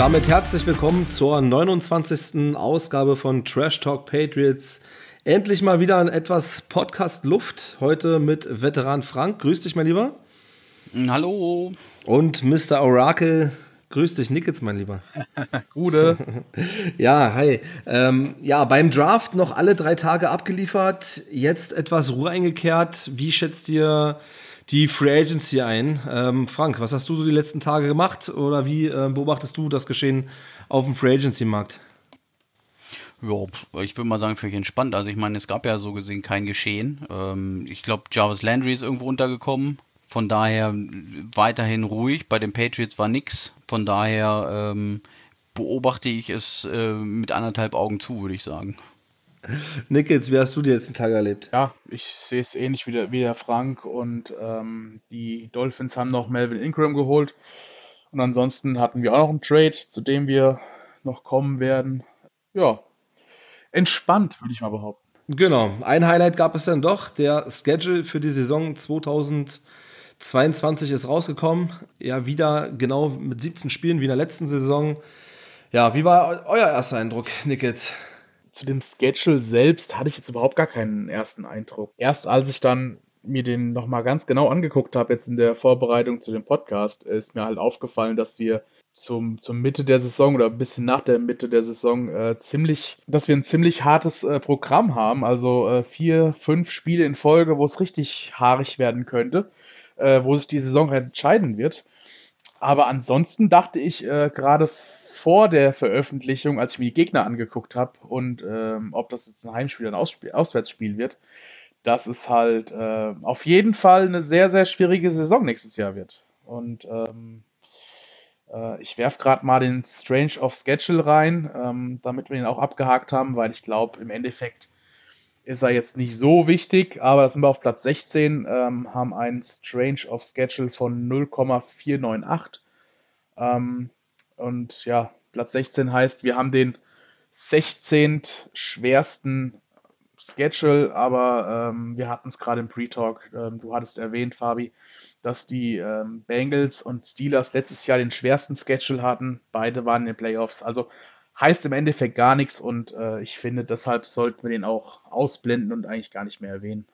damit herzlich willkommen zur 29. Ausgabe von Trash Talk Patriots. Endlich mal wieder ein etwas Podcast-Luft. Heute mit Veteran Frank. Grüß dich, mein Lieber. Hallo. Und Mr. Oracle. Grüß dich, Nickels, mein Lieber. Gute. ja, hi. Ähm, ja, beim Draft noch alle drei Tage abgeliefert. Jetzt etwas Ruhe eingekehrt. Wie schätzt ihr die Free Agency ein. Ähm, Frank, was hast du so die letzten Tage gemacht oder wie äh, beobachtest du das Geschehen auf dem Free Agency Markt? Ja, ich würde mal sagen, völlig entspannt. Also ich meine, es gab ja so gesehen kein Geschehen. Ähm, ich glaube, Jarvis Landry ist irgendwo untergekommen. Von daher weiterhin ruhig. Bei den Patriots war nichts. Von daher ähm, beobachte ich es äh, mit anderthalb Augen zu, würde ich sagen. Nickels, wie hast du die letzten Tage erlebt? Ja, ich sehe es ähnlich wie der, wie der Frank und ähm, die Dolphins haben noch Melvin Ingram geholt. Und ansonsten hatten wir auch noch einen Trade, zu dem wir noch kommen werden. Ja, entspannt, würde ich mal behaupten. Genau, ein Highlight gab es dann doch. Der Schedule für die Saison 2022 ist rausgekommen. Ja, wieder genau mit 17 Spielen wie in der letzten Saison. Ja, wie war euer erster Eindruck, Nickels? Zu dem Schedule selbst hatte ich jetzt überhaupt gar keinen ersten Eindruck. Erst als ich dann mir den nochmal ganz genau angeguckt habe, jetzt in der Vorbereitung zu dem Podcast, ist mir halt aufgefallen, dass wir zum, zur Mitte der Saison oder ein bisschen nach der Mitte der Saison äh, ziemlich, dass wir ein ziemlich hartes äh, Programm haben. Also äh, vier, fünf Spiele in Folge, wo es richtig haarig werden könnte, äh, wo sich die Saison entscheiden wird. Aber ansonsten dachte ich äh, gerade vor der Veröffentlichung, als ich mir die Gegner angeguckt habe und ähm, ob das jetzt ein Heimspiel oder ein Ausspiel, Auswärtsspiel wird, dass es halt äh, auf jeden Fall eine sehr, sehr schwierige Saison nächstes Jahr wird. Und ähm, äh, ich werfe gerade mal den Strange of Schedule rein, ähm, damit wir ihn auch abgehakt haben, weil ich glaube, im Endeffekt ist er jetzt nicht so wichtig, aber das sind wir auf Platz 16, ähm, haben einen Strange of Schedule von 0,498. Ähm, und ja, Platz 16 heißt, wir haben den 16. schwersten Schedule, aber ähm, wir hatten es gerade im Pre-Talk. Ähm, du hattest erwähnt, Fabi, dass die ähm, Bengals und Steelers letztes Jahr den schwersten Schedule hatten. Beide waren in den Playoffs. Also heißt im Endeffekt gar nichts und äh, ich finde, deshalb sollten wir den auch ausblenden und eigentlich gar nicht mehr erwähnen.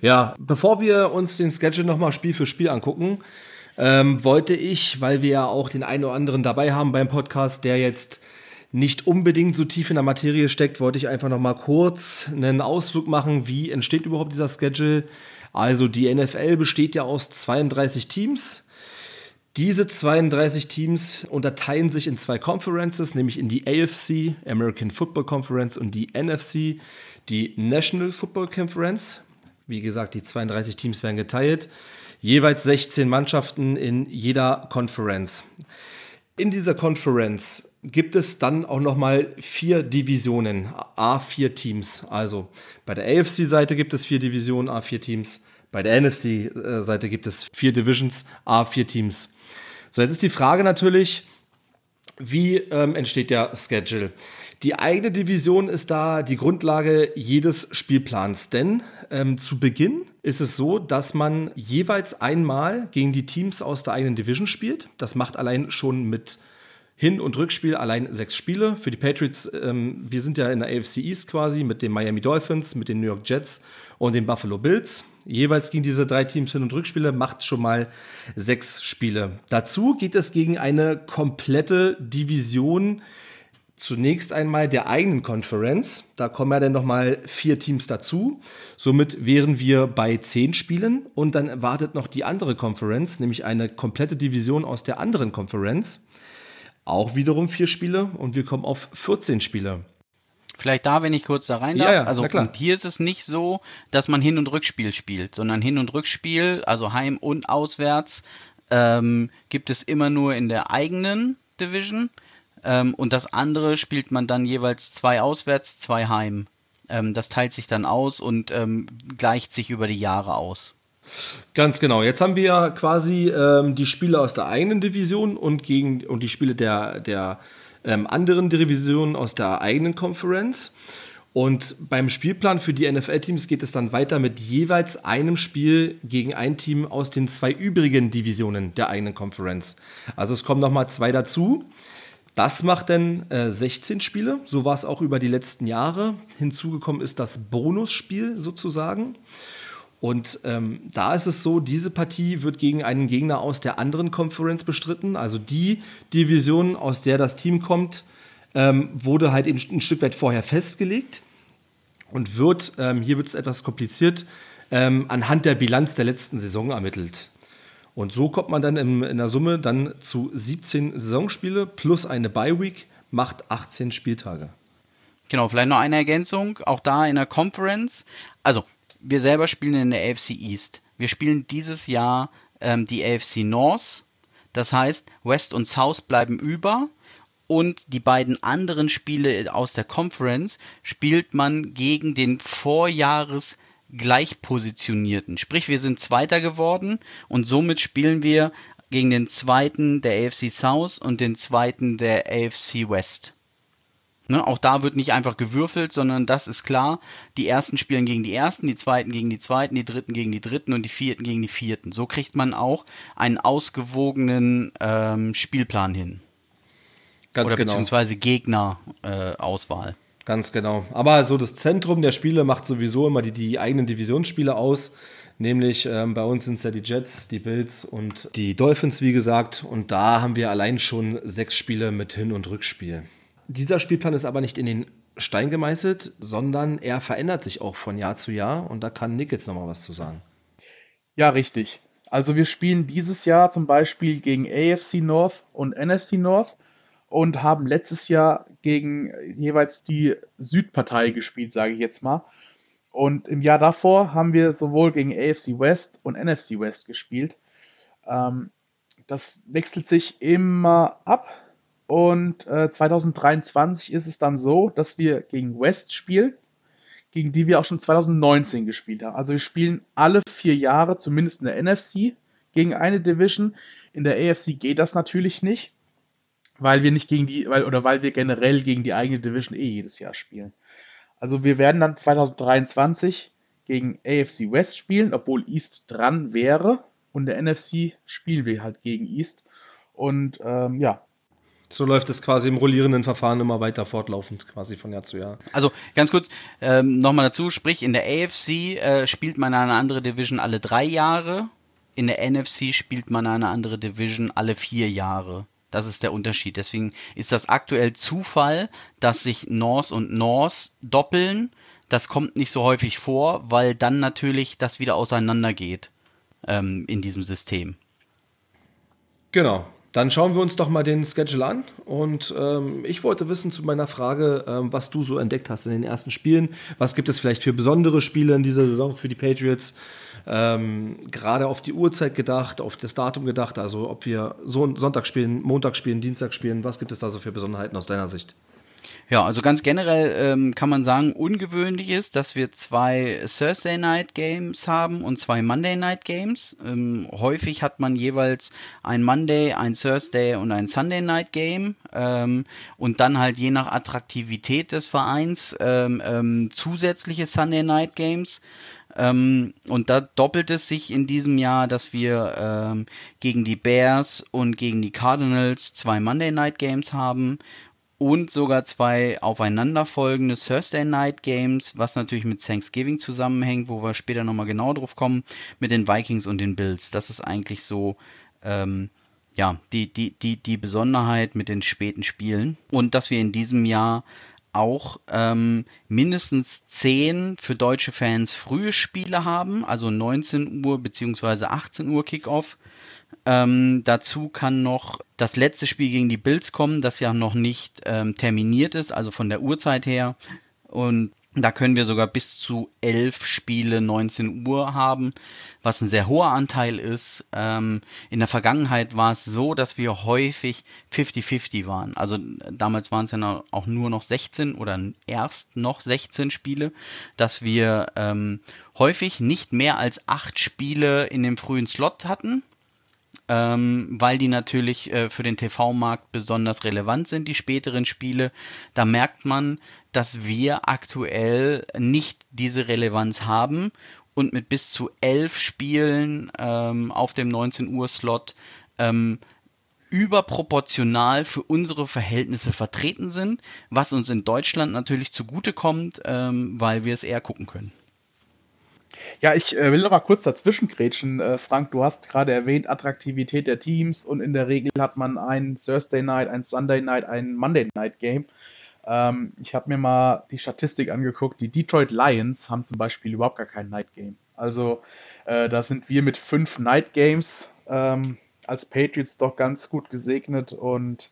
Ja, bevor wir uns den Schedule nochmal Spiel für Spiel angucken, ähm, wollte ich, weil wir ja auch den einen oder anderen dabei haben beim Podcast, der jetzt nicht unbedingt so tief in der Materie steckt, wollte ich einfach noch mal kurz einen Ausflug machen, wie entsteht überhaupt dieser Schedule. Also die NFL besteht ja aus 32 Teams. Diese 32 Teams unterteilen sich in zwei Conferences, nämlich in die AFC, American Football Conference, und die NFC, die National Football Conference. Wie gesagt, die 32 Teams werden geteilt jeweils 16 Mannschaften in jeder Conference. In dieser Conference gibt es dann auch nochmal vier Divisionen, A4 Teams. Also bei der AFC-Seite gibt es vier Divisionen, A4 Teams. Bei der NFC-Seite gibt es vier Divisions, A4 Teams. So, jetzt ist die Frage natürlich, wie ähm, entsteht der Schedule? Die eigene Division ist da die Grundlage jedes Spielplans, denn ähm, zu Beginn ist es so, dass man jeweils einmal gegen die Teams aus der eigenen Division spielt. Das macht allein schon mit Hin- und Rückspiel allein sechs Spiele. Für die Patriots, ähm, wir sind ja in der AFC East quasi mit den Miami Dolphins, mit den New York Jets und den Buffalo Bills. Jeweils gegen diese drei Teams Hin- und Rückspiele macht schon mal sechs Spiele. Dazu geht es gegen eine komplette Division zunächst einmal der eigenen Conference. Da kommen ja dann nochmal vier Teams dazu. Somit wären wir bei zehn Spielen und dann wartet noch die andere Conference, nämlich eine komplette Division aus der anderen Conference. Auch wiederum vier Spiele und wir kommen auf 14 Spiele. Vielleicht da, wenn ich kurz da rein darf. Ja, ja, also hier ist es nicht so, dass man Hin- und Rückspiel spielt, sondern Hin- und Rückspiel, also Heim und Auswärts, ähm, gibt es immer nur in der eigenen Division. Ähm, und das andere spielt man dann jeweils zwei auswärts, zwei heim. Ähm, das teilt sich dann aus und ähm, gleicht sich über die Jahre aus. Ganz genau. Jetzt haben wir quasi ähm, die Spiele aus der eigenen Division und gegen und die Spiele der, der ähm, anderen Divisionen aus der eigenen Conference. Und beim Spielplan für die NFL-Teams geht es dann weiter mit jeweils einem Spiel gegen ein Team aus den zwei übrigen Divisionen der eigenen Conference. Also es kommen nochmal zwei dazu. Das macht dann äh, 16 Spiele. So war es auch über die letzten Jahre. Hinzugekommen ist das Bonusspiel sozusagen. Und ähm, da ist es so, diese Partie wird gegen einen Gegner aus der anderen Conference bestritten. Also die Division, aus der das Team kommt, ähm, wurde halt eben ein Stück weit vorher festgelegt und wird, ähm, hier wird es etwas kompliziert, ähm, anhand der Bilanz der letzten Saison ermittelt. Und so kommt man dann in, in der Summe dann zu 17 Saisonspiele plus eine Bye-Week, macht 18 Spieltage. Genau, vielleicht noch eine Ergänzung, auch da in der Conference. Also, wir selber spielen in der AFC East. Wir spielen dieses Jahr ähm, die AFC North. Das heißt, West und South bleiben über und die beiden anderen Spiele aus der Conference spielt man gegen den Vorjahres gleichpositionierten. Sprich, wir sind Zweiter geworden und somit spielen wir gegen den Zweiten der AFC South und den Zweiten der AFC West. Ne, auch da wird nicht einfach gewürfelt, sondern das ist klar. Die ersten spielen gegen die ersten, die zweiten gegen die zweiten, die dritten gegen die dritten und die vierten gegen die vierten. So kriegt man auch einen ausgewogenen ähm, Spielplan hin. Ganz Oder genau. beziehungsweise Gegnerauswahl. Äh, Ganz genau. Aber so das Zentrum der Spiele macht sowieso immer die, die eigenen Divisionsspiele aus. Nämlich ähm, bei uns sind es ja die Jets, die Bills und die Dolphins, wie gesagt. Und da haben wir allein schon sechs Spiele mit Hin- und Rückspiel. Dieser Spielplan ist aber nicht in den Stein gemeißelt, sondern er verändert sich auch von Jahr zu Jahr. Und da kann Nick jetzt nochmal was zu sagen. Ja, richtig. Also wir spielen dieses Jahr zum Beispiel gegen AFC North und NFC North und haben letztes Jahr gegen jeweils die Südpartei gespielt, sage ich jetzt mal. Und im Jahr davor haben wir sowohl gegen AFC West und NFC West gespielt. Ähm, das wechselt sich immer ab. Und äh, 2023 ist es dann so, dass wir gegen West spielen, gegen die wir auch schon 2019 gespielt haben. Also wir spielen alle vier Jahre, zumindest in der NFC, gegen eine Division. In der AFC geht das natürlich nicht weil wir nicht gegen die, weil, oder weil wir generell gegen die eigene Division eh jedes Jahr spielen. Also wir werden dann 2023 gegen AFC West spielen, obwohl East dran wäre. Und der NFC spielen wir halt gegen East. Und ähm, ja. So läuft es quasi im rollierenden Verfahren immer weiter fortlaufend, quasi von Jahr zu Jahr. Also ganz kurz ähm, nochmal dazu, sprich in der AFC äh, spielt man eine andere Division alle drei Jahre, in der NFC spielt man eine andere Division alle vier Jahre. Das ist der Unterschied. Deswegen ist das aktuell Zufall, dass sich North und North doppeln. Das kommt nicht so häufig vor, weil dann natürlich das wieder auseinandergeht ähm, in diesem System. Genau. Dann schauen wir uns doch mal den Schedule an. Und ähm, ich wollte wissen zu meiner Frage, ähm, was du so entdeckt hast in den ersten Spielen. Was gibt es vielleicht für besondere Spiele in dieser Saison für die Patriots? Ähm, gerade auf die Uhrzeit gedacht, auf das Datum gedacht, also ob wir so Sonntag spielen, Montag spielen, Dienstag spielen, was gibt es da so für Besonderheiten aus deiner Sicht? Ja, also ganz generell ähm, kann man sagen, ungewöhnlich ist, dass wir zwei Thursday Night Games haben und zwei Monday Night Games. Ähm, häufig hat man jeweils ein Monday, ein Thursday und ein Sunday Night Game ähm, und dann halt je nach Attraktivität des Vereins ähm, ähm, zusätzliche Sunday Night Games. Ähm, und da doppelt es sich in diesem Jahr, dass wir ähm, gegen die Bears und gegen die Cardinals zwei Monday Night Games haben und sogar zwei aufeinanderfolgende Thursday Night Games, was natürlich mit Thanksgiving zusammenhängt, wo wir später nochmal genau drauf kommen, mit den Vikings und den Bills. Das ist eigentlich so, ähm, ja, die, die, die, die Besonderheit mit den späten Spielen. Und dass wir in diesem Jahr auch ähm, mindestens 10 für deutsche Fans frühe Spiele haben, also 19 Uhr bzw. 18 Uhr Kickoff. Ähm, dazu kann noch das letzte Spiel gegen die Bills kommen, das ja noch nicht ähm, terminiert ist, also von der Uhrzeit her. Und da können wir sogar bis zu elf Spiele 19 Uhr haben, was ein sehr hoher Anteil ist. Ähm, in der Vergangenheit war es so, dass wir häufig 50-50 waren. Also damals waren es ja auch nur noch 16 oder erst noch 16 Spiele, dass wir ähm, häufig nicht mehr als acht Spiele in dem frühen Slot hatten ähm, weil die natürlich äh, für den TV-Markt besonders relevant sind, die späteren Spiele. Da merkt man, dass wir aktuell nicht diese Relevanz haben und mit bis zu elf Spielen ähm, auf dem 19 Uhr Slot ähm, überproportional für unsere Verhältnisse vertreten sind, was uns in Deutschland natürlich zugutekommt, ähm, weil wir es eher gucken können. Ja, ich äh, will noch mal kurz dazwischen grätschen. Äh, Frank, du hast gerade erwähnt, Attraktivität der Teams und in der Regel hat man ein Thursday Night, ein Sunday Night, ein Monday Night Game. Ähm, ich habe mir mal die Statistik angeguckt. Die Detroit Lions haben zum Beispiel überhaupt gar kein Night Game. Also äh, da sind wir mit fünf Night Games ähm, als Patriots doch ganz gut gesegnet und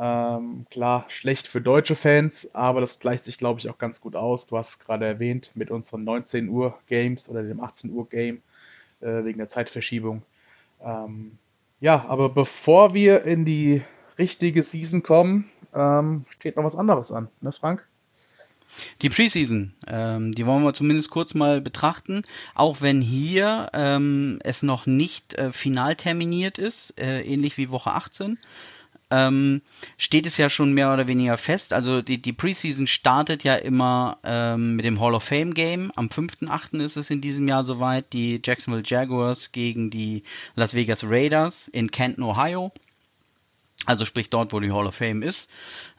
ähm, klar, schlecht für deutsche Fans, aber das gleicht sich, glaube ich, auch ganz gut aus. Du hast gerade erwähnt, mit unseren 19 Uhr Games oder dem 18 Uhr Game äh, wegen der Zeitverschiebung. Ähm, ja, aber bevor wir in die richtige Season kommen, ähm, steht noch was anderes an, ne, Frank? Die Preseason, ähm, die wollen wir zumindest kurz mal betrachten, auch wenn hier ähm, es noch nicht äh, final terminiert ist, äh, ähnlich wie Woche 18 ähm, steht es ja schon mehr oder weniger fest. Also die, die Preseason startet ja immer ähm, mit dem Hall of Fame Game. Am 5.8. ist es in diesem Jahr soweit. Die Jacksonville Jaguars gegen die Las Vegas Raiders in Canton, Ohio. Also sprich dort, wo die Hall of Fame ist.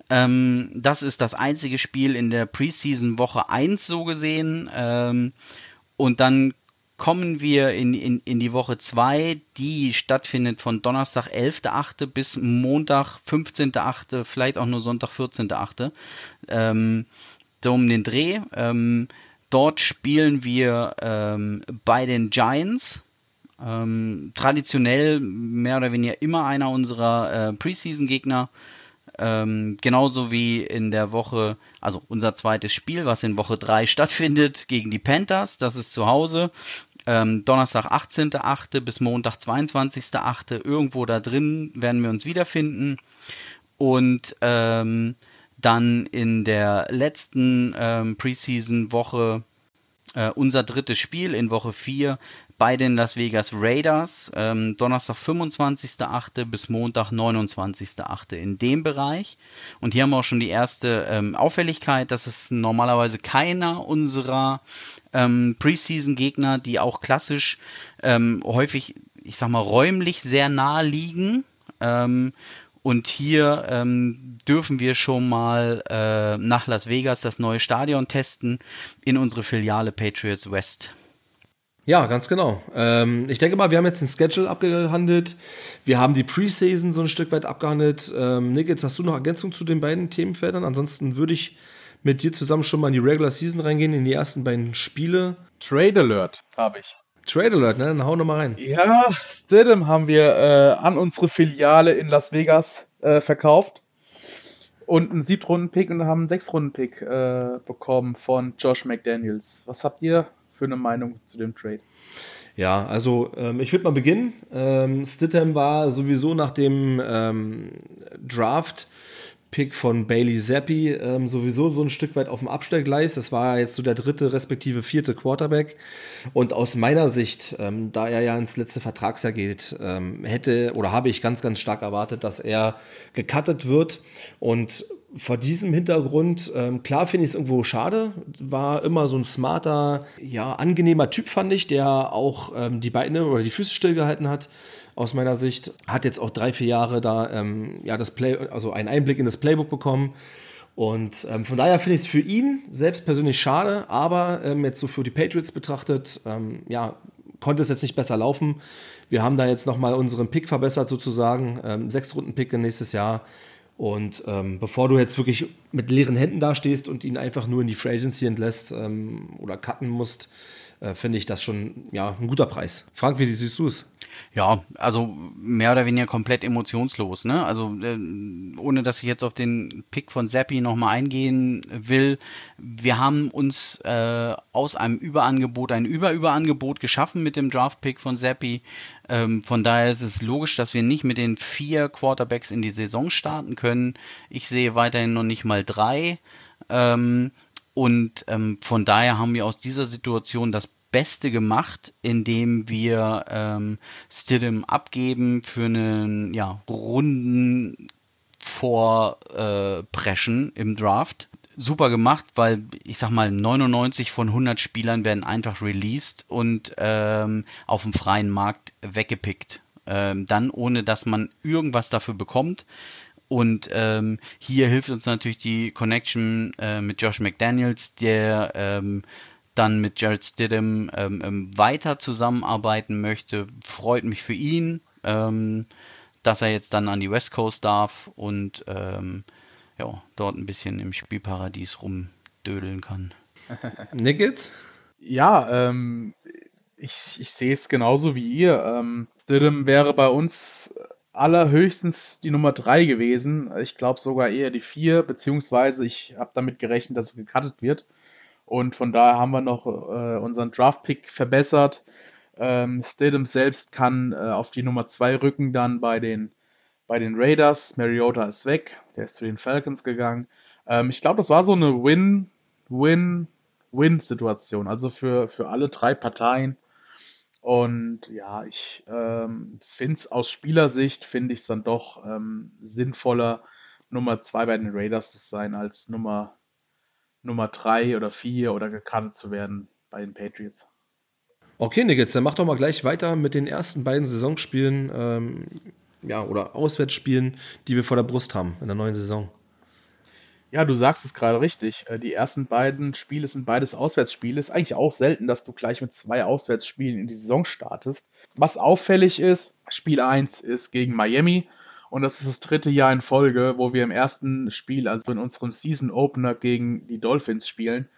Ähm, das ist das einzige Spiel in der Preseason Woche 1 so gesehen. Ähm, und dann kommen wir in, in, in die Woche 2, die stattfindet von Donnerstag 11.8. bis Montag 15.8., vielleicht auch nur Sonntag 14.8. Ähm, um den Dreh. Ähm, dort spielen wir ähm, bei den Giants. Ähm, traditionell mehr oder weniger immer einer unserer äh, Preseason-Gegner. Ähm, genauso wie in der Woche, also unser zweites Spiel, was in Woche 3 stattfindet, gegen die Panthers. Das ist zu Hause ähm, Donnerstag 18.8. bis Montag 22.8. Irgendwo da drin werden wir uns wiederfinden. Und ähm, dann in der letzten ähm, Preseason-Woche äh, unser drittes Spiel in Woche 4 bei den Las Vegas Raiders. Ähm, Donnerstag 25.8. bis Montag 29.8. in dem Bereich. Und hier haben wir auch schon die erste ähm, Auffälligkeit, dass es normalerweise keiner unserer ähm, Preseason-Gegner, die auch klassisch ähm, häufig, ich sag mal, räumlich sehr nah liegen. Ähm, und hier ähm, dürfen wir schon mal äh, nach Las Vegas das neue Stadion testen in unsere Filiale Patriots West. Ja, ganz genau. Ähm, ich denke mal, wir haben jetzt den Schedule abgehandelt. Wir haben die Preseason so ein Stück weit abgehandelt. Ähm, Nick, jetzt hast du noch Ergänzung zu den beiden Themenfeldern. Ansonsten würde ich mit dir zusammen schon mal in die Regular Season reingehen, in die ersten beiden Spiele. Trade Alert habe ich. Trade Alert, ne? Dann hau nochmal rein. Ja, Stidham haben wir äh, an unsere Filiale in Las Vegas äh, verkauft. Und einen Siebtrunden-Pick und haben einen Sechstrunden-Pick äh, bekommen von Josh McDaniels. Was habt ihr für eine Meinung zu dem Trade? Ja, also ähm, ich würde mal beginnen. Ähm, Stidham war sowieso nach dem ähm, Draft Pick von Bailey Zappi ähm, sowieso so ein Stück weit auf dem Abstellgleis. Das war jetzt so der dritte respektive vierte Quarterback. Und aus meiner Sicht, ähm, da er ja ins letzte Vertragsjahr geht, ähm, hätte oder habe ich ganz, ganz stark erwartet, dass er gecuttet wird. Und vor diesem Hintergrund, ähm, klar finde ich es irgendwo schade, war immer so ein smarter, ja, angenehmer Typ, fand ich, der auch ähm, die Beine oder die Füße stillgehalten hat aus meiner Sicht. Hat jetzt auch drei, vier Jahre da ähm, ja, das Play, also einen Einblick in das Playbook bekommen. Und ähm, von daher finde ich es für ihn selbst persönlich schade, aber ähm, jetzt so für die Patriots betrachtet, ähm, ja, konnte es jetzt nicht besser laufen. Wir haben da jetzt nochmal unseren Pick verbessert sozusagen, ähm, sechs Runden Pick nächstes Jahr. Und ähm, bevor du jetzt wirklich mit leeren Händen dastehst und ihn einfach nur in die Free Agency entlässt ähm, oder cutten musst, äh, finde ich das schon ja, ein guter Preis. Frank, wie siehst du es? Ja, also mehr oder weniger komplett emotionslos. Ne? Also äh, ohne dass ich jetzt auf den Pick von Zappi nochmal eingehen will, wir haben uns äh, aus einem Überangebot ein Überüberangebot geschaffen mit dem Draft-Pick von Zappi. Ähm, von daher ist es logisch, dass wir nicht mit den vier Quarterbacks in die Saison starten können. Ich sehe weiterhin noch nicht mal drei. Ähm, und ähm, von daher haben wir aus dieser Situation das Beste gemacht, indem wir ähm, Stidham abgeben für einen ja, Runden vorpreschen äh, im Draft. Super gemacht, weil ich sag mal 99 von 100 Spielern werden einfach released und ähm, auf dem freien Markt weggepickt. Ähm, dann ohne, dass man irgendwas dafür bekommt. Und ähm, hier hilft uns natürlich die Connection äh, mit Josh McDaniels, der ähm, dann mit Jared Stidham ähm, ähm, weiter zusammenarbeiten möchte. Freut mich für ihn, ähm, dass er jetzt dann an die West Coast darf und ähm, ja, dort ein bisschen im Spielparadies rumdödeln kann. Nickels? Ja, ähm, ich, ich sehe es genauso wie ihr. Ähm, Stidham wäre bei uns allerhöchstens die Nummer 3 gewesen. Ich glaube sogar eher die 4, beziehungsweise ich habe damit gerechnet, dass es gecuttet wird. Und von daher haben wir noch äh, unseren Draft-Pick verbessert. Ähm, Stidham selbst kann äh, auf die Nummer 2 rücken, dann bei den, bei den Raiders. Mariota ist weg, der ist zu den Falcons gegangen. Ähm, ich glaube, das war so eine Win-Win-Win-Situation, also für, für alle drei Parteien. Und ja, ich ähm, finde es aus Spielersicht, finde ich es dann doch ähm, sinnvoller, Nummer 2 bei den Raiders zu sein, als Nummer, Nummer 3 oder 4 oder gekannt zu werden bei den Patriots. Okay, Nickels, dann mach doch mal gleich weiter mit den ersten beiden Saisonspielen ähm, ja, oder Auswärtsspielen, die wir vor der Brust haben in der neuen Saison. Ja, du sagst es gerade richtig. Äh, die ersten beiden Spiele sind beides Auswärtsspiele. Ist eigentlich auch selten, dass du gleich mit zwei Auswärtsspielen in die Saison startest. Was auffällig ist, Spiel 1 ist gegen Miami und das ist das dritte Jahr in Folge, wo wir im ersten Spiel, also in unserem Season Opener gegen die Dolphins spielen.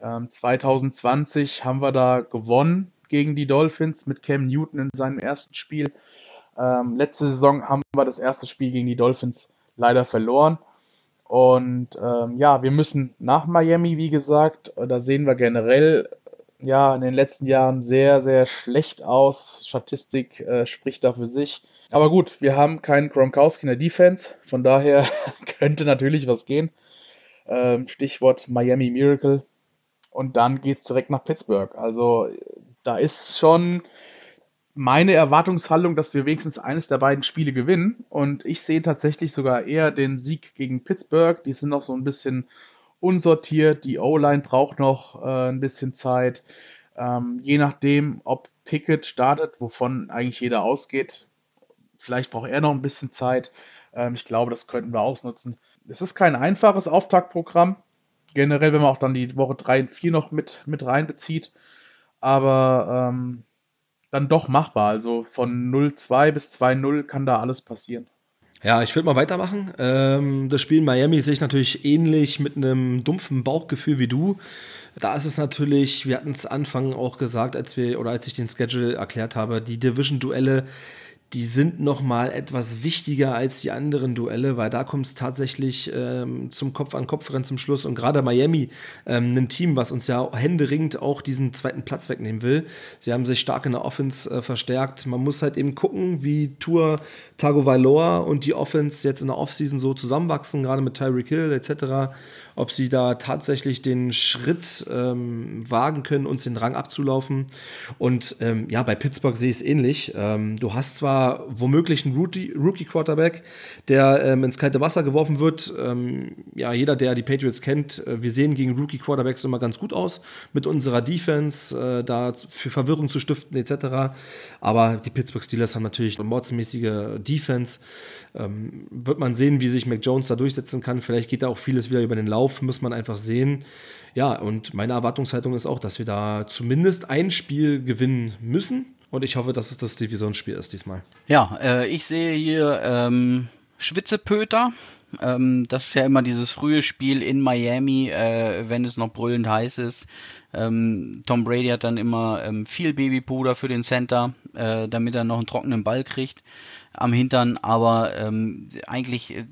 2020 ähm, haben wir da gewonnen gegen die Dolphins mit Cam Newton in seinem ersten Spiel. Ähm, letzte Saison haben wir das erste Spiel gegen die Dolphins leider verloren. Und ähm, ja, wir müssen nach Miami, wie gesagt. Da sehen wir generell ja in den letzten Jahren sehr, sehr schlecht aus. Statistik äh, spricht da für sich. Aber gut, wir haben keinen Gronkowski in der Defense. Von daher könnte natürlich was gehen. Ähm, Stichwort Miami Miracle. Und dann geht es direkt nach Pittsburgh. Also da ist schon meine Erwartungshaltung, dass wir wenigstens eines der beiden Spiele gewinnen. Und ich sehe tatsächlich sogar eher den Sieg gegen Pittsburgh. Die sind noch so ein bisschen unsortiert. Die O-Line braucht noch äh, ein bisschen Zeit. Ähm, je nachdem, ob Pickett startet, wovon eigentlich jeder ausgeht, vielleicht braucht er noch ein bisschen Zeit. Ähm, ich glaube, das könnten wir ausnutzen. Es ist kein einfaches Auftaktprogramm. Generell, wenn man auch dann die Woche 3 und 4 noch mit, mit reinbezieht. Aber ähm, dann doch machbar. Also von 0-2 bis 2-0 kann da alles passieren. Ja, ich würde mal weitermachen. Ähm, das Spiel in Miami sehe ich natürlich ähnlich mit einem dumpfen Bauchgefühl wie du. Da ist es natürlich, wir hatten es Anfang auch gesagt, als wir oder als ich den Schedule erklärt habe, die Division-Duelle die sind noch mal etwas wichtiger als die anderen Duelle, weil da kommt es tatsächlich ähm, zum Kopf-an-Kopf-Rennen zum Schluss. Und gerade Miami, ähm, ein Team, was uns ja händeringend auch diesen zweiten Platz wegnehmen will. Sie haben sich stark in der Offense äh, verstärkt. Man muss halt eben gucken, wie Tour Tagovailoa und die Offense jetzt in der Offseason so zusammenwachsen, gerade mit Tyreek Hill etc ob sie da tatsächlich den Schritt ähm, wagen können, uns den Rang abzulaufen. Und ähm, ja, bei Pittsburgh sehe ich es ähnlich. Ähm, du hast zwar womöglich einen Rookie-Quarterback, der ähm, ins kalte Wasser geworfen wird. Ähm, ja, jeder, der die Patriots kennt, äh, wir sehen gegen Rookie-Quarterbacks immer ganz gut aus mit unserer Defense, äh, da für Verwirrung zu stiften etc. Aber die Pittsburgh Steelers haben natürlich eine mordsmäßige Defense. Ähm, wird man sehen, wie sich Mac Jones da durchsetzen kann. Vielleicht geht da auch vieles wieder über den Lauf, muss man einfach sehen. Ja, und meine Erwartungshaltung ist auch, dass wir da zumindest ein Spiel gewinnen müssen. Und ich hoffe, dass es das Divisionsspiel ist diesmal. Ja, äh, ich sehe hier ähm, Schwitzepöter. Ähm, das ist ja immer dieses frühe Spiel in Miami, äh, wenn es noch brüllend heiß ist. Ähm, Tom Brady hat dann immer ähm, viel Babypuder für den Center, äh, damit er noch einen trockenen Ball kriegt am Hintern, aber ähm, eigentlich äh,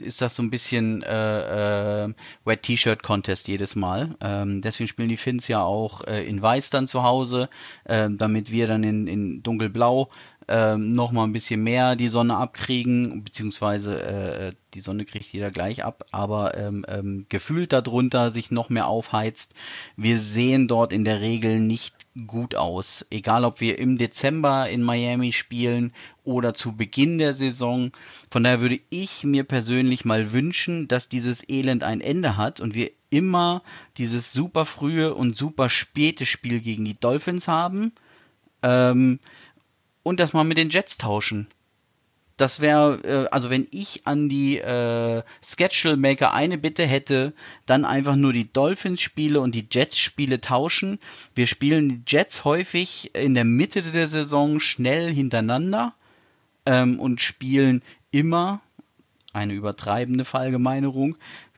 ist das so ein bisschen äh, äh, Wet T-Shirt Contest jedes Mal. Ähm, deswegen spielen die Finns ja auch äh, in Weiß dann zu Hause, äh, damit wir dann in, in dunkelblau ähm, noch mal ein bisschen mehr die Sonne abkriegen, beziehungsweise äh, die Sonne kriegt jeder gleich ab, aber ähm, ähm, gefühlt darunter sich noch mehr aufheizt. Wir sehen dort in der Regel nicht gut aus. Egal, ob wir im Dezember in Miami spielen oder zu Beginn der Saison. Von daher würde ich mir persönlich mal wünschen, dass dieses Elend ein Ende hat und wir immer dieses super frühe und super späte Spiel gegen die Dolphins haben. Ähm, und das mal mit den Jets tauschen. Das wäre, äh, also wenn ich an die äh, Schedule Maker eine Bitte hätte, dann einfach nur die Dolphins-Spiele und die Jets-Spiele tauschen. Wir spielen die Jets häufig in der Mitte der Saison schnell hintereinander ähm, und spielen immer, eine übertreibende Verallgemeinerung,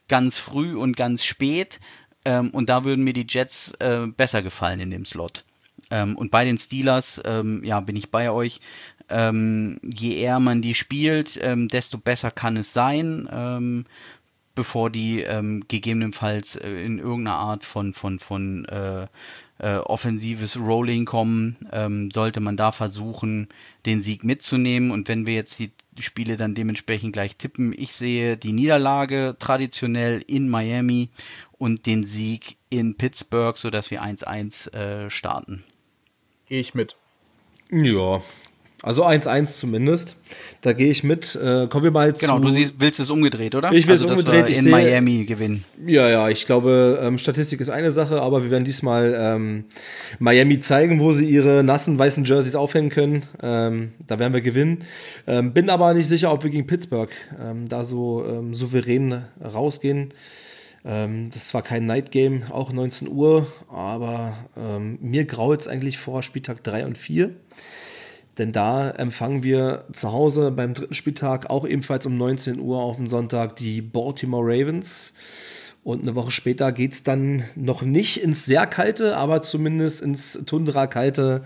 ganz früh und ganz spät. Ähm, und da würden mir die Jets äh, besser gefallen in dem Slot. Ähm, und bei den Steelers, ähm, ja, bin ich bei euch. Ähm, je eher man die spielt, ähm, desto besser kann es sein, ähm, bevor die ähm, gegebenenfalls äh, in irgendeiner Art von, von, von äh, äh, offensives Rolling kommen, ähm, sollte man da versuchen, den Sieg mitzunehmen. Und wenn wir jetzt die Spiele dann dementsprechend gleich tippen, ich sehe die Niederlage traditionell in Miami und den Sieg in Pittsburgh, sodass wir 1-1 äh, starten. Gehe ich mit. Ja, also 1-1 zumindest. Da gehe ich mit. Äh, kommen wir mal genau, zu. Genau, du siehst, willst es umgedreht, oder? Ich will also, es umgedreht. Ich in sehe, Miami gewinnen. Ja, ja, ich glaube, ähm, Statistik ist eine Sache, aber wir werden diesmal ähm, Miami zeigen, wo sie ihre nassen weißen Jerseys aufhängen können. Ähm, da werden wir gewinnen. Ähm, bin aber nicht sicher, ob wir gegen Pittsburgh ähm, da so ähm, souverän rausgehen. Das ist zwar kein Night Game, auch 19 Uhr, aber mir graut es eigentlich vor Spieltag 3 und 4. Denn da empfangen wir zu Hause beim dritten Spieltag auch ebenfalls um 19 Uhr auf dem Sonntag die Baltimore Ravens. Und eine Woche später geht es dann noch nicht ins sehr kalte, aber zumindest ins Tundra-kalte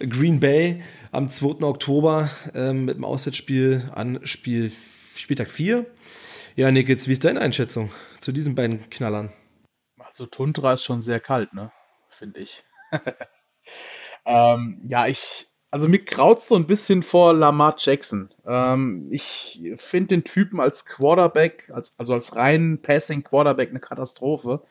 Green Bay am 2. Oktober äh, mit dem Auswärtsspiel an Spiel, Spieltag 4. Ja, Nikitz, wie ist deine Einschätzung zu diesen beiden Knallern? Also Tundra ist schon sehr kalt, ne? Finde ich. ähm, ja, ich, also mir graut so ein bisschen vor Lamar Jackson. Ähm, ich finde den Typen als Quarterback, als, also als rein Passing Quarterback eine Katastrophe.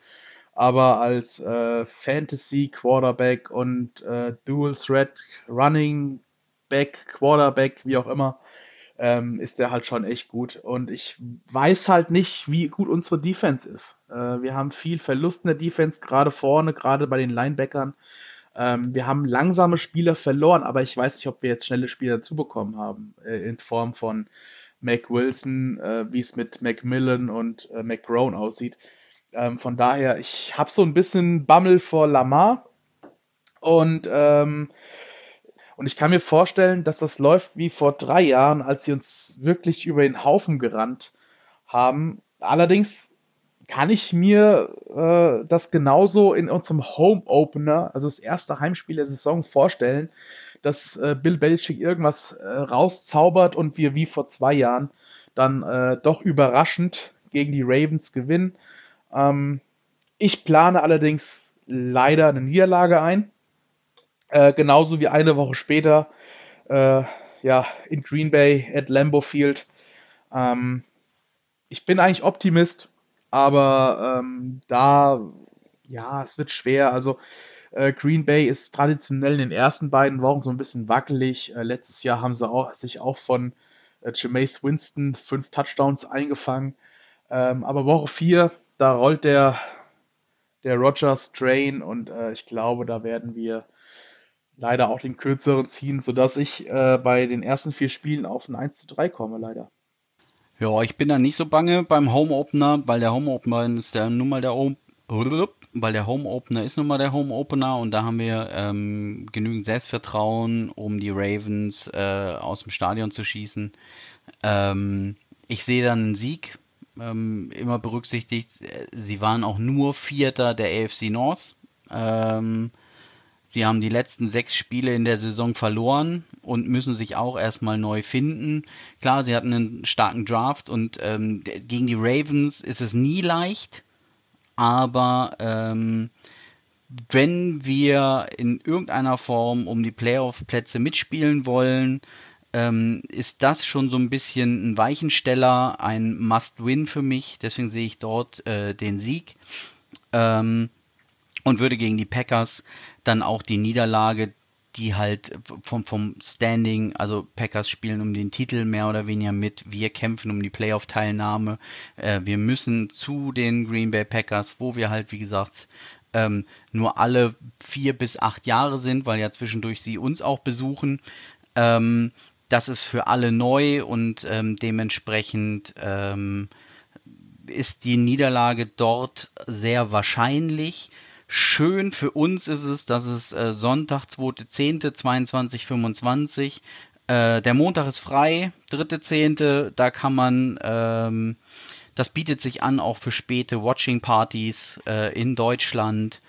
Aber als äh, Fantasy Quarterback und äh, Dual Threat Running Back, Quarterback, wie auch immer, ähm, ist der halt schon echt gut. Und ich weiß halt nicht, wie gut unsere Defense ist. Äh, wir haben viel Verlust in der Defense, gerade vorne, gerade bei den Linebackern. Ähm, wir haben langsame Spieler verloren, aber ich weiß nicht, ob wir jetzt schnelle Spieler dazu bekommen haben, äh, in Form von Mac Wilson, äh, wie es mit Macmillan und äh, McGrone aussieht. Ähm, von daher, ich habe so ein bisschen Bammel vor Lamar und ähm, und ich kann mir vorstellen, dass das läuft wie vor drei Jahren, als sie uns wirklich über den Haufen gerannt haben. Allerdings kann ich mir äh, das genauso in unserem Home Opener, also das erste Heimspiel der Saison, vorstellen, dass äh, Bill Belichick irgendwas äh, rauszaubert und wir wie vor zwei Jahren dann äh, doch überraschend gegen die Ravens gewinnen. Ähm, ich plane allerdings leider eine Niederlage ein. Äh, genauso wie eine Woche später äh, ja, in Green Bay at Lambeau Field. Ähm, ich bin eigentlich Optimist aber ähm, da, ja, es wird schwer. Also äh, Green Bay ist traditionell in den ersten beiden Wochen so ein bisschen wackelig. Äh, letztes Jahr haben sie auch, sich auch von äh, Jameis Winston fünf Touchdowns eingefangen. Ähm, aber Woche 4, da rollt der, der Rogers Train und äh, ich glaube, da werden wir leider auch den kürzeren ziehen, sodass ich äh, bei den ersten vier Spielen auf ein 1 zu 3 komme, leider. Ja, ich bin da nicht so bange beim Home Opener, weil der Home Opener ist der nun mal der Home, weil der Home Opener ist nun mal der Home Opener und da haben wir ähm, genügend Selbstvertrauen, um die Ravens äh, aus dem Stadion zu schießen. Ähm, ich sehe dann einen Sieg, ähm, immer berücksichtigt, äh, sie waren auch nur Vierter der AFC North. Ähm, Sie haben die letzten sechs Spiele in der Saison verloren und müssen sich auch erstmal neu finden. Klar, sie hatten einen starken Draft und ähm, gegen die Ravens ist es nie leicht, aber ähm, wenn wir in irgendeiner Form um die Playoff-Plätze mitspielen wollen, ähm, ist das schon so ein bisschen ein Weichensteller, ein Must-Win für mich. Deswegen sehe ich dort äh, den Sieg ähm, und würde gegen die Packers dann auch die Niederlage, die halt vom, vom Standing, also Packers spielen um den Titel mehr oder weniger mit, wir kämpfen um die Playoff-Teilnahme, äh, wir müssen zu den Green Bay Packers, wo wir halt, wie gesagt, ähm, nur alle vier bis acht Jahre sind, weil ja zwischendurch sie uns auch besuchen. Ähm, das ist für alle neu und ähm, dementsprechend ähm, ist die Niederlage dort sehr wahrscheinlich. Schön für uns ist es, dass es äh, Sonntag, 2.10., 22.25 äh, der Montag ist frei, 3.10., da kann man, ähm, das bietet sich an auch für späte Watching-Partys äh, in Deutschland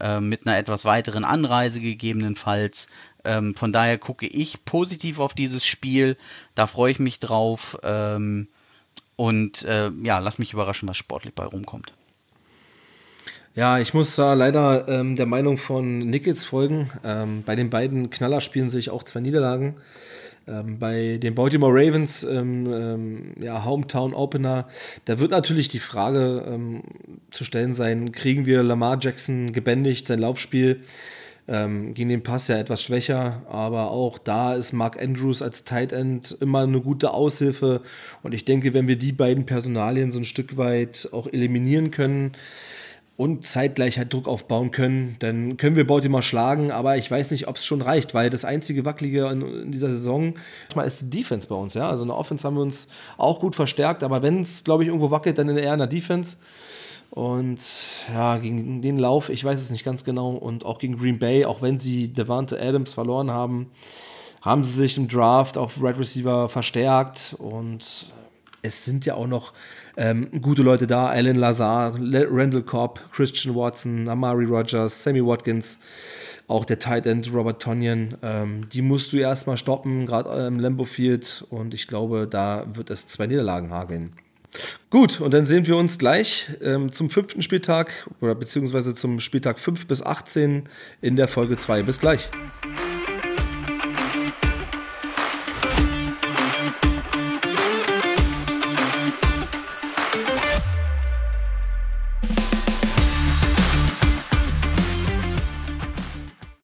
äh, mit einer etwas weiteren Anreise gegebenenfalls. Ähm, von daher gucke ich positiv auf dieses Spiel, da freue ich mich drauf ähm, und äh, ja, lass mich überraschen, was sportlich bei rumkommt. Ja, ich muss da leider ähm, der Meinung von Nickels folgen. Ähm, bei den beiden Knallerspielen sehe ich auch zwei Niederlagen. Ähm, bei den Baltimore Ravens, ähm, ähm, ja, Hometown Opener, da wird natürlich die Frage ähm, zu stellen sein, kriegen wir Lamar Jackson gebändigt, sein Laufspiel gegen den Pass ja etwas schwächer, aber auch da ist Mark Andrews als Tight End immer eine gute Aushilfe und ich denke, wenn wir die beiden Personalien so ein Stück weit auch eliminieren können, und zeitgleich halt Druck aufbauen können, dann können wir Baltimore schlagen, aber ich weiß nicht, ob es schon reicht, weil das einzige Wackelige in, in, dieser Saison ist die Defense bei uns, ja. Also in der Offense haben wir uns auch gut verstärkt, aber wenn es, glaube ich, irgendwo wackelt, dann eher in der Defense. Und ja, gegen den Lauf, ich weiß es nicht ganz genau, und auch gegen Green Bay, auch wenn sie Devante Adams verloren haben, haben sie sich im Draft auf Right Receiver verstärkt und es sind ja auch noch ähm, gute Leute da, Alan Lazar, Randall Cobb, Christian Watson, Amari Rogers, Sammy Watkins, auch der Tight End Robert Tonyan. Ähm, die musst du erstmal stoppen, gerade im Lambo Field und ich glaube, da wird es zwei Niederlagen hageln. Gut, und dann sehen wir uns gleich ähm, zum fünften Spieltag oder beziehungsweise zum Spieltag 5 bis 18 in der Folge 2. Bis gleich.